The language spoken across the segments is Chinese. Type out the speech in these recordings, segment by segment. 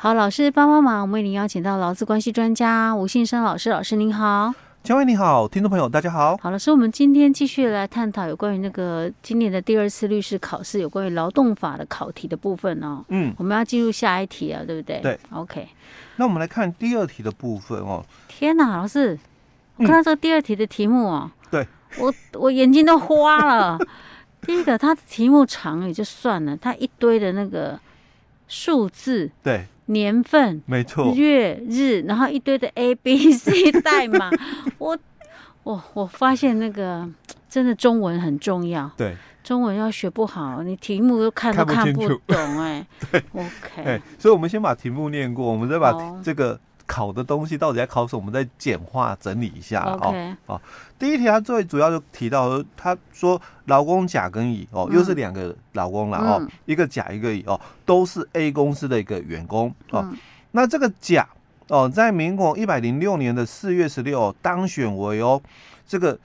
好，老师帮帮忙，我们为您邀请到劳资关系专家吴信生老师，老师您好。嘉威你好，听众朋友大家好。好，老师，我们今天继续来探讨有关于那个今年的第二次律师考试有关于劳动法的考题的部分哦。嗯，我们要进入下一题啊，对不对？对，OK。那我们来看第二题的部分哦。天哪，老师，我看到这个第二题的题目哦，嗯、对我我眼睛都花了。第一个，它的题目长也就算了，它一堆的那个数字，对。年份没错，月日，然后一堆的 A B C 代码，我我我发现那个真的中文很重要，对，中文要学不好，你题目都看都看不懂，哎，对，OK，哎，所以我们先把题目念过，我们再把这个。考的东西到底在考什么？我们再简化整理一下哦。哦，第一题它最主要就提到，他说劳工甲跟乙哦，又是两个劳工了哦，嗯、一个甲一个乙哦，都是 A 公司的一个员工哦。嗯、那这个甲哦，在民国一百零六年的四月十六当选为哦这个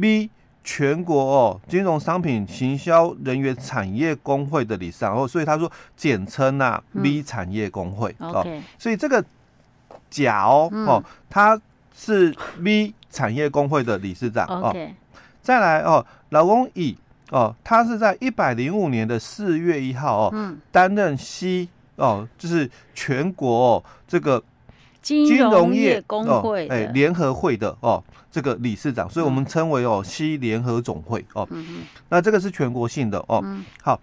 B 全国哦金融商品行销人员产业工会的理事长哦，所以他说简称啊 B 产业工会、嗯、哦。所以这个。甲哦、嗯、哦，他是 B 产业工会的理事长.哦。再来哦，老公乙哦，他是在一百零五年的四月一号哦，担、嗯、任 C 哦，就是全国哦这个金融业工会哎联合会的哦这个理事长，所以我们称为哦 C 联合总会哦。嗯、那这个是全国性的哦。嗯、好。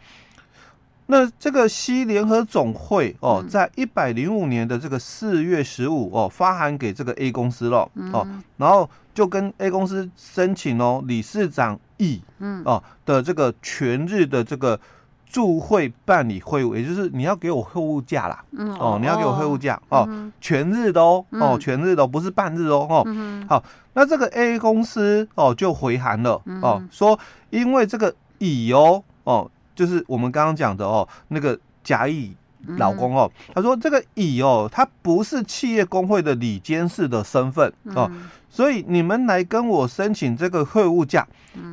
那这个 C 联合总会哦，在一百零五年的这个四月十五哦，发函给这个 A 公司了哦，然后就跟 A 公司申请哦，理事长乙哦的这个全日的这个驻会办理会务，也就是你要给我会务假啦，哦，你要给我会务假哦，全日的哦，哦，全日的不是半日哦，哦，好，那这个 A 公司哦就回函了哦，说因为这个乙哦哦。就是我们刚刚讲的哦，那个甲乙老公哦，他说这个乙哦，他不是企业工会的理监事的身份哦，所以你们来跟我申请这个会务假，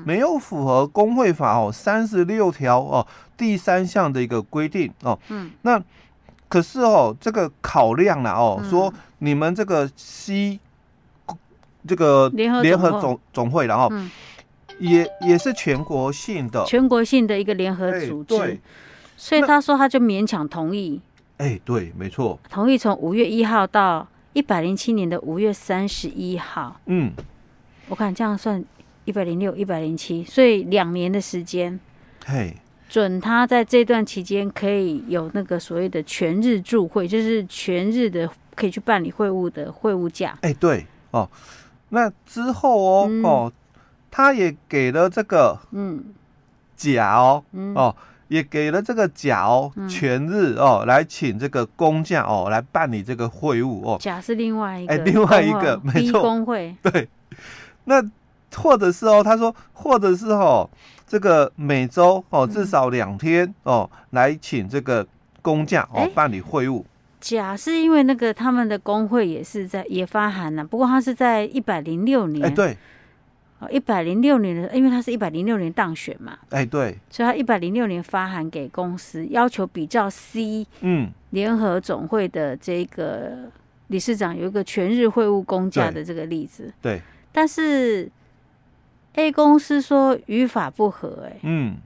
没有符合工会法哦三十六条哦第三项的一个规定哦，嗯。那可是哦这个考量了哦，说你们这个 C 这个联合总总会然后。也也是全国性的，全国性的一个联合组织，欸、所以他说他就勉强同意。哎、欸，对，没错，同意从五月一号到一百零七年的五月三十一号。嗯，我看这样算一百零六、一百零七，所以两年的时间，嘿，准他在这段期间可以有那个所谓的全日驻会，就是全日的可以去办理会务的会务假。哎、欸，对哦，那之后哦、嗯、哦。他也给了这个嗯甲哦哦，也给了这个甲哦全日哦来请这个工匠哦来办理这个会务哦。甲是另外一个，哎，另外一个没错，工会 对。那或者是哦，他说，或者是哦，这个每周哦至少两天哦来请这个工匠哦办理会务。甲是因为那个他们的工会也是在也发函了，不过他是在一百零六年哎对。哦，一百零六年的，因为他是一百零六年当选嘛，哎，对，所以他一百零六年发函给公司，要求比照 C 嗯。联合总会的这个理事长有一个全日会务公假的这个例子，对，对，但是 A 公司说语法不合，哎，嗯。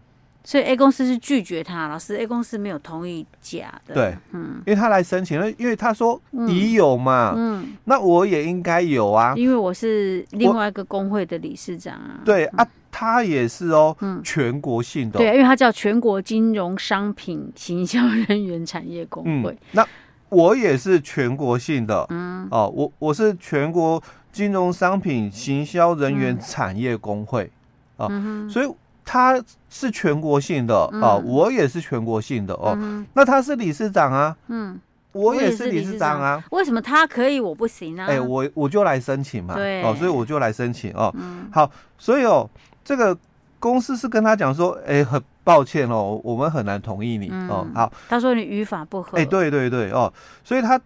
所以 A 公司是拒绝他，老师 A 公司没有同意假的。对，嗯，因为他来申请了，因为他说你有嘛，嗯，那我也应该有啊，因为我是另外一个工会的理事长啊。对啊，他也是哦，嗯，全国性的。对，因为他叫全国金融商品行销人员产业工会。那我也是全国性的，嗯，哦，我我是全国金融商品行销人员产业工会啊，所以。他是全国性的啊，我也是全国性的哦。那他是理事长啊，嗯，我也是理事长啊。为什么他可以我不行呢？哎，我我就来申请嘛，对，哦，所以我就来申请哦。好，所以哦，这个公司是跟他讲说，哎，很抱歉哦，我们很难同意你哦。好，他说你语法不合。哎，对对对哦，所以他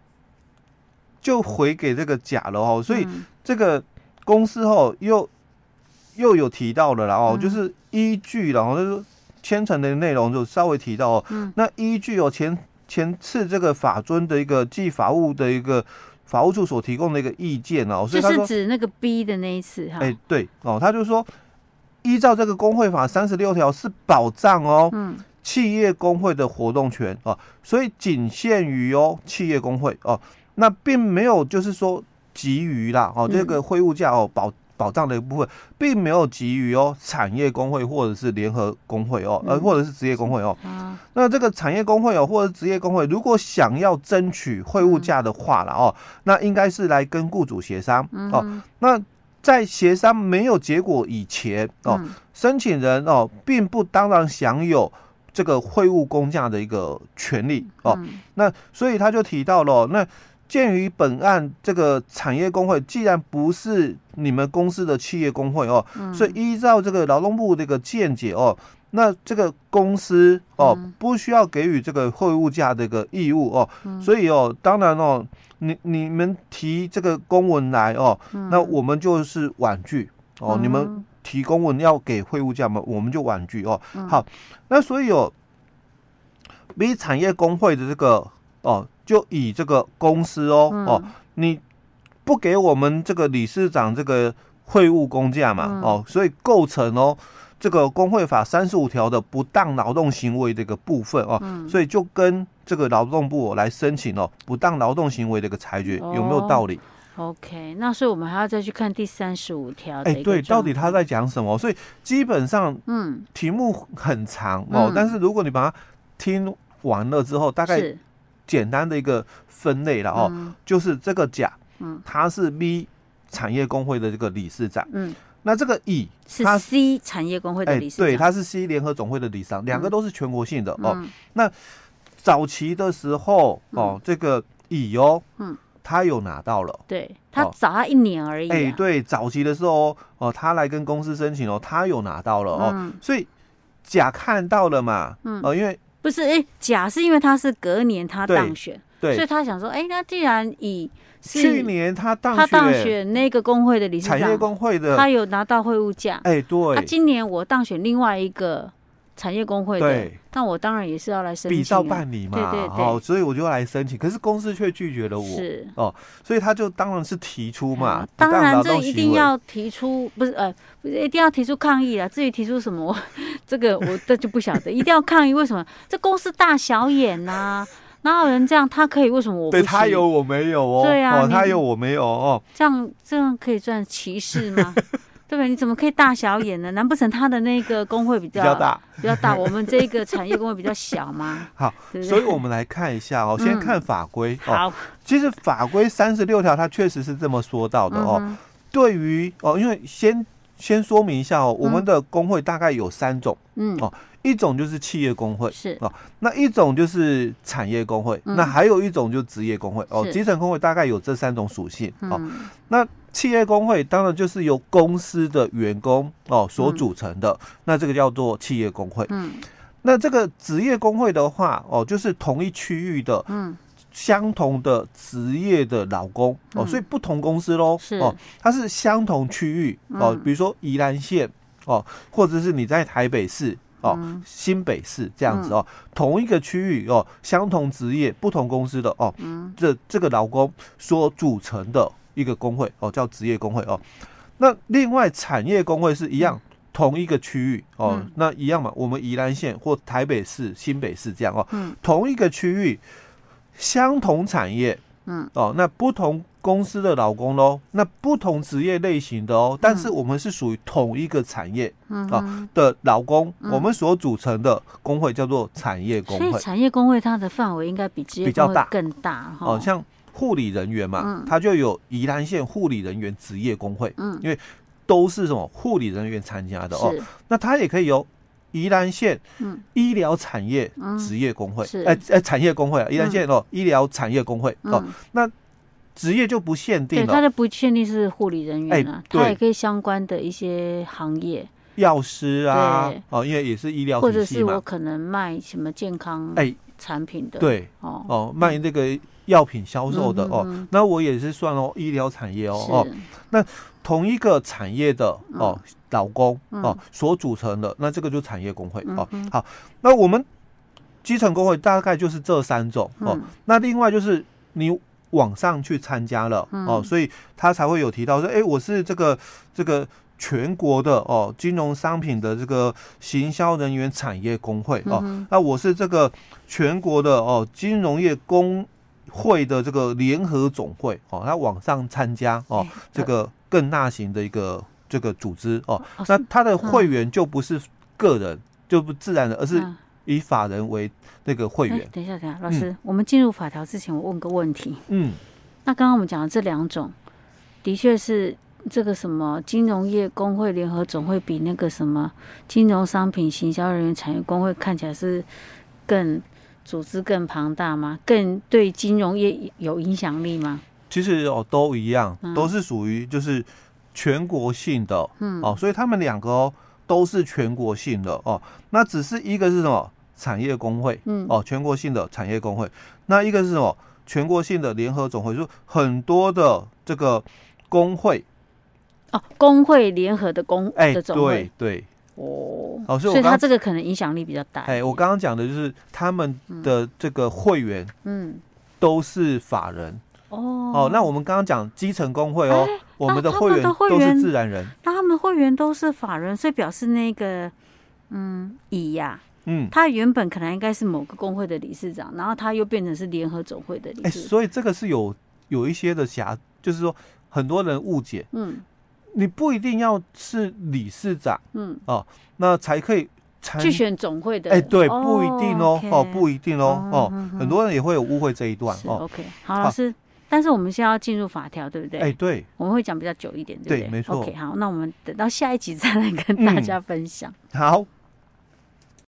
就回给这个甲了哦。所以这个公司哦又。又有提到了，然后就是依据，然后就是千层的内容就稍微提到哦。嗯。那依据哦前前次这个法尊的一个记法务的一个法务处所提供的一个意见哦，所以他就是指那个 B 的那一次哈。哎，对哦，他就说依照这个工会法三十六条是保障哦，嗯，企业工会的活动权哦，所以仅限于哦企业工会哦，那并没有就是说给予啦哦这个会务价哦保。保障的一部分，并没有给予哦产业工会或者是联合工会哦，呃或者是职业工会哦。那这个产业工会哦或者职业工会，如果想要争取会务价的话了哦，那应该是来跟雇主协商哦。那在协商没有结果以前哦，申请人哦并不当然享有这个会务工价的一个权利哦。那所以他就提到了那。鉴于本案这个产业工会既然不是你们公司的企业工会哦，嗯、所以依照这个劳动部这个见解哦，那这个公司哦、嗯、不需要给予这个会务价的一个义务哦，嗯、所以哦，当然哦，你你们提这个公文来哦，嗯、那我们就是婉拒哦，嗯、你们提公文要给会务价嘛，我们就婉拒哦。嗯、好，那所以哦，B 产业工会的这个哦。就以这个公司哦、嗯、哦，你不给我们这个理事长这个会务工价嘛、嗯、哦，所以构成哦这个工会法三十五条的不当劳动行为的一个部分哦，嗯、所以就跟这个劳动部来申请哦不当劳动行为的一个裁决，有没有道理、哦、？OK，那所以我们还要再去看第三十五条。哎，对，到底他在讲什么？所以基本上嗯题目很长哦，嗯、但是如果你把它听完了之后，大概。简单的一个分类了哦，嗯、就是这个甲，嗯，他是 B 产业工会的这个理事长，嗯，那这个乙是 C 产业工会的理事长，对，他是 C 联合总会的理事长，两、嗯、个都是全国性的哦。嗯、那早期的时候哦，嗯、这个乙哦，嗯，他有拿到了，对，他早他一年而已、啊，哎，对，早期的时候哦，他来跟公司申请哦，他有拿到了哦，嗯、所以甲看到了嘛，嗯，哦，因为。不是，哎、欸，甲是因为他是隔年他当选，所以他想说，哎、欸，那既然乙是去年他当选，他当选那个工会的理事长，产业工会的，他有拿到会务价，哎、欸，对，他、啊、今年我当选另外一个产业工会的，对，那我当然也是要来申请、啊，比照办理嘛，对对对，哦，所以我就要来申请，可是公司却拒绝了我，是哦，所以他就当然是提出嘛，啊、当然这一定要提出，不是呃，不是一定要提出抗议啊，至于提出什么，这个我这就不晓得，一定要抗议，为什么？这公司大小眼呐、啊，哪有人这样？他可以，为什么我不？对他有我没有哦，对啊，哦、他有我没有哦，这样这样可以算歧视吗？对不对？你怎么可以大小眼呢？难不成他的那个工会比较，比较大？比较大，我们这个产业工会比较小吗？好，对对，所以我们来看一下哦，先看法规。嗯、好，其实法规三十六条它确实是这么说到的哦。对于哦，因为先先说明一下哦，我们的工会大概有三种，嗯哦。一种就是企业工会是哦，那一种就是产业工会，嗯、那还有一种就是职业工会哦。基层工会大概有这三种属性哦。嗯、那企业工会当然就是由公司的员工哦所组成的，嗯、那这个叫做企业工会。嗯，那这个职业工会的话哦，就是同一区域的嗯。相同的职业的劳工哦，所以不同公司喽是。哦，它是相同区域哦，比如说宜兰县哦，或者是你在台北市。哦，新北市这样子哦，嗯、同一个区域哦，相同职业不同公司的哦，嗯、这这个劳工所组成的一个工会哦，叫职业工会哦。那另外产业工会是一样，嗯、同一个区域哦，嗯、那一样嘛，我们宜兰县或台北市、新北市这样哦，嗯、同一个区域，相同产业，嗯，哦，那不同。公司的劳工喽，那不同职业类型的哦，但是我们是属于同一个产业啊的劳工，我们所组成的工会叫做产业工会。所以产业工会它的范围应该比职业工会更大哈。哦，像护理人员嘛，他就有宜兰县护理人员职业工会，嗯，因为都是什么护理人员参加的哦。那他也可以由宜兰县医疗产业职业工会，哎哎，产业工会啊，宜兰县哦医疗产业工会哦，那。职业就不限定了，对，他的不限定是护理人员啊，他也可以相关的一些行业，药师啊，哦，因为也是医疗，或者是我可能卖什么健康哎产品的，对，哦。哦，卖这个药品销售的哦，那我也是算哦医疗产业哦哦，那同一个产业的哦老公哦所组成的，那这个就产业工会哦，好，那我们。基层工会大概就是这三种哦。嗯、那另外就是你往上去参加了、嗯、哦，所以他才会有提到说，哎、欸，我是这个这个全国的哦金融商品的这个行销人员产业工会哦。那我是这个全国的哦金融业工会的这个联合总会哦，他网上参加哦，欸、这个更大型的一个这个组织哦。哦那他的会员就不是个人，嗯、就不自然的，而是。以法人为那个会员。等一下，等一下，老师，嗯、我们进入法条之前，我问个问题。嗯，那刚刚我们讲的这两种，的确是这个什么金融业工会联合总会比那个什么金融商品行销人员产业工会看起来是更组织更庞大吗？更对金融业有影响力吗？其实哦，都一样，都是属于就是全国性的。嗯，哦，所以他们两个哦都是全国性的哦，那只是一个是什么？产业工会，嗯，哦，全国性的产业工会，那一个是什么？全国性的联合总会，就很多的这个工会，哦，工会联合的工，哎，对对，哦，哦，所以他这个可能影响力比较大。哎，我刚刚讲的就是他们的这个会员，嗯，都是法人，哦，哦，那我们刚刚讲基层工会哦，我们的会员都是自然人，那他们会员都是法人，所以表示那个，嗯，乙呀。嗯，他原本可能应该是某个工会的理事长，然后他又变成是联合总会的理事长。哎、欸，所以这个是有有一些的瑕，就是说很多人误解。嗯，你不一定要是理事长，嗯，哦，那才可以去选总会的。哎、欸，对，不一定哦，哦不一定哦，哦，很多人也会有误会这一段。哦，OK，好，老师，但是我们现在要进入法条，对不对？哎、欸，对，我们会讲比较久一点，对不对？对，没错。OK，好，那我们等到下一集再来跟大家分享。嗯、好。